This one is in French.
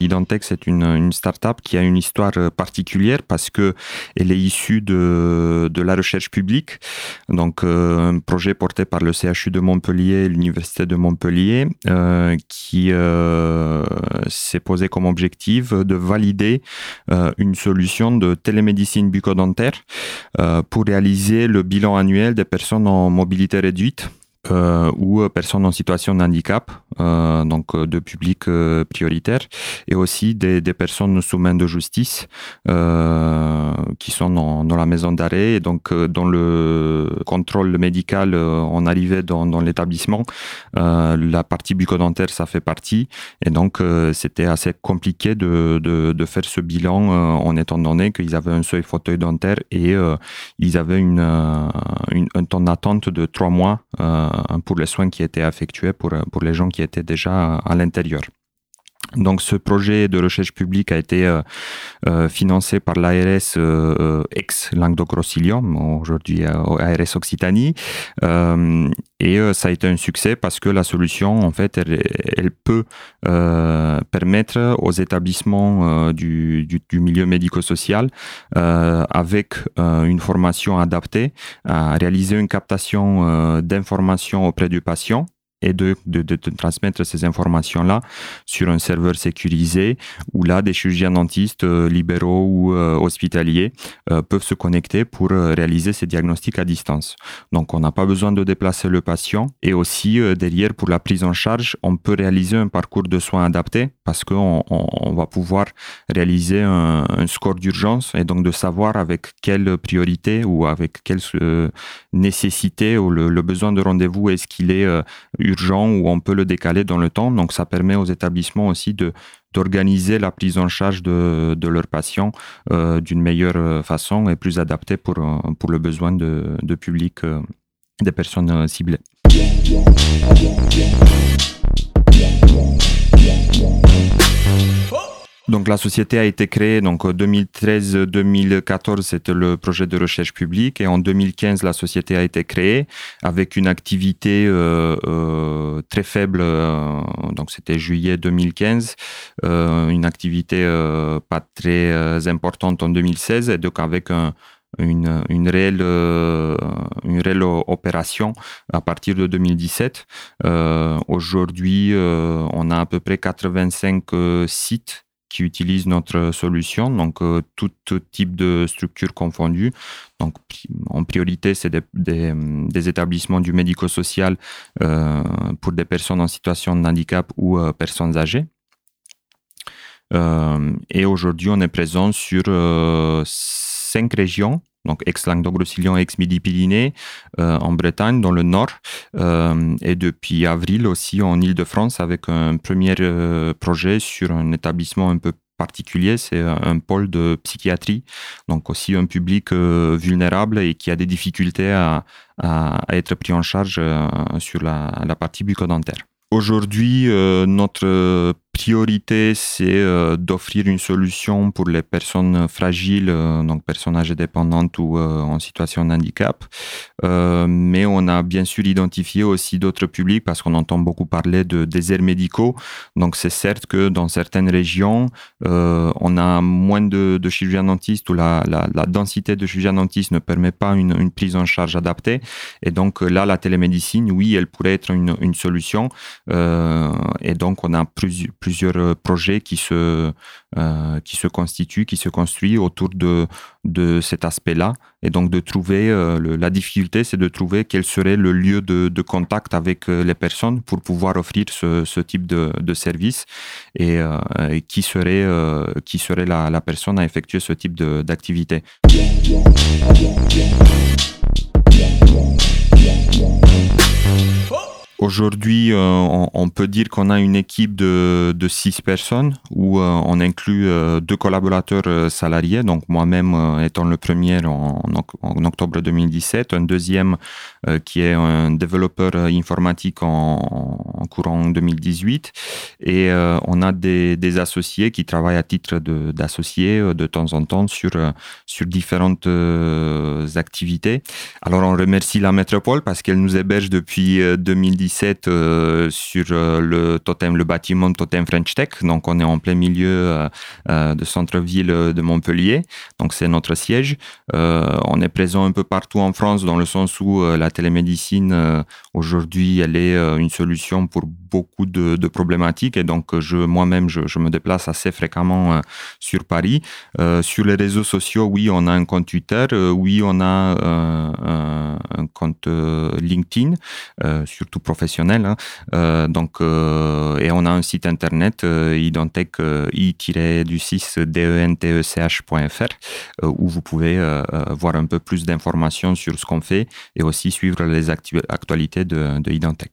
Identech, c'est une, start-up qui a une histoire euh, particulière parce que elle est issue de, la recherche publique. Donc, euh, un projet porté par le CHU de Montpellier, l'Université de Montpellier, euh, qui s'est posé comme objectif de valider une solution de télémédecine euh, pour réaliser le bilan annuel des personnes en mobilité réduite euh, ou personnes en situation de handicap, euh, donc de public euh, prioritaire, et aussi des, des, personnes sous main de justice euh, qui sont dans, dans la maison d'arrêt. Et donc, dans le contrôle médical, on arrivait dans, dans l'établissement. la partie bucco-dentaire, ça fait partie. Et donc, c'était assez compliqué de, de, de, faire ce bilan en étant donné qu'ils avaient un seuil fauteuil dentaire et ils avaient une, une, un temps d'attente de trois mois pour les soins qui étaient effectués pour, pour les gens qui étaient déjà à l'intérieur. Donc ce projet de recherche publique a été euh, euh, financé par l'ARS euh, ex Languedoc-Roussillon, aujourd'hui ARS Occitanie, et ça a été un succès parce que la solution, en fait, elle, peut permettre aux établissements du, du, milieu médico-social, avec une formation adaptée, à réaliser une captation d'informations auprès du patient et de, de, de, transmettre ces informations-là sur un serveur sécurisé où là, des chirurgiens dentistes euh, libéraux ou euh, hospitaliers euh, peuvent se connecter pour réaliser ces diagnostics à distance. Donc, on n'a pas besoin de déplacer le patient et aussi derrière, pour la prise en charge, on peut réaliser un parcours de soins adapté parce qu'on on, on va pouvoir réaliser un, score d'urgence et donc de savoir avec quelle priorité ou avec quelle nécessité ou le, besoin de rendez-vous est-ce qu'il est, est urgent ou on peut le décaler dans le temps. Donc ça permet aux établissements aussi de d'organiser la prise en charge de, de leurs patients euh, d'une meilleure façon et plus adaptée pour, pour le besoin de, de public euh, des personnes ciblées. Donc la société a été créée donc 2013-2014 c'était le projet de recherche publique et en 2015 la société a été créée avec une activité euh, euh, très faible euh, donc c'était juillet 2015 euh, une activité euh, pas très euh, importante en 2016 et donc avec un une, une, réelle, euh, une réelle opération à partir de 2017. Euh, Aujourd'hui, euh, on a à peu près 85 sites qui utilisent notre solution, donc euh, tout, type de structure confondue. Donc en priorité, c'est des, des, établissements du médico-social euh, pour des personnes en situation de handicap ou euh, personnes âgées. Et aujourd'hui, on est présent sur cinq régions donc ex-Languedoc-Roussillon, ex-Midi-Pyrénées, euh, en Bretagne, dans le nord, euh, et depuis avril aussi en Ile-de-France avec un premier euh, projet sur un établissement un peu particulier, c'est un pôle de psychiatrie, donc aussi un public vulnérable et qui a des difficultés à, à, être pris en charge sur la, la partie bucco-dentaire. Aujourd'hui, notre priorité, c'est euh, d'offrir une solution pour les personnes fragiles, euh, donc personnes âgées dépendantes ou euh, en situation de handicap. Euh, mais on a bien sûr identifié aussi d'autres publics parce qu'on entend beaucoup parler de déserts médicaux. Donc c'est certes que dans certaines régions, euh, on a moins de, chirurgiens dentistes ou la, densité de chirurgiens dentistes ne permet pas une, prise en charge adaptée. Et donc là, la télémédecine, oui, elle pourrait être une, une solution. et donc on a plusieurs plusieurs euh, projets qui se, euh, qui se constituent, qui se construisent autour de, de cet aspect-là. Et donc de trouver, euh, la difficulté, c'est de trouver quel serait le lieu de, de, contact avec les personnes pour pouvoir offrir ce, ce type de, de service et, qui serait, qui serait la, la, personne à effectuer ce type d'activité. Aujourd'hui, on, peut dire qu'on a une équipe de, six personnes où on inclut deux collaborateurs salariés, donc moi-même étant le premier en, octobre 2017, un deuxième qui est un développeur informatique en, courant 2018, et on a des, associés qui travaillent à titre d'associés de, temps en temps sur, sur différentes activités. Alors on remercie la métropole parce qu'elle nous héberge depuis 2017 euh, euh, sur euh, le totem, le bâtiment Totem French Tech. Donc on est en plein milieu de centre-ville de Montpellier. Donc c'est notre siège. on est présent un peu partout en France dans le sens où la télémédecine aujourd'hui elle est une solution pour beaucoup de, problématiques et donc je moi-même je, je, me déplace assez fréquemment sur Paris. sur les réseaux sociaux, oui, on a un compte Twitter, oui, on a un compte euh, LinkedIn, euh, surtout professionnel. Hein. Euh, donc, et on a un site internet identech i-du6dentech.fr où vous pouvez voir un peu plus d'informations sur ce qu'on fait et aussi suivre les actualités de, de Identech.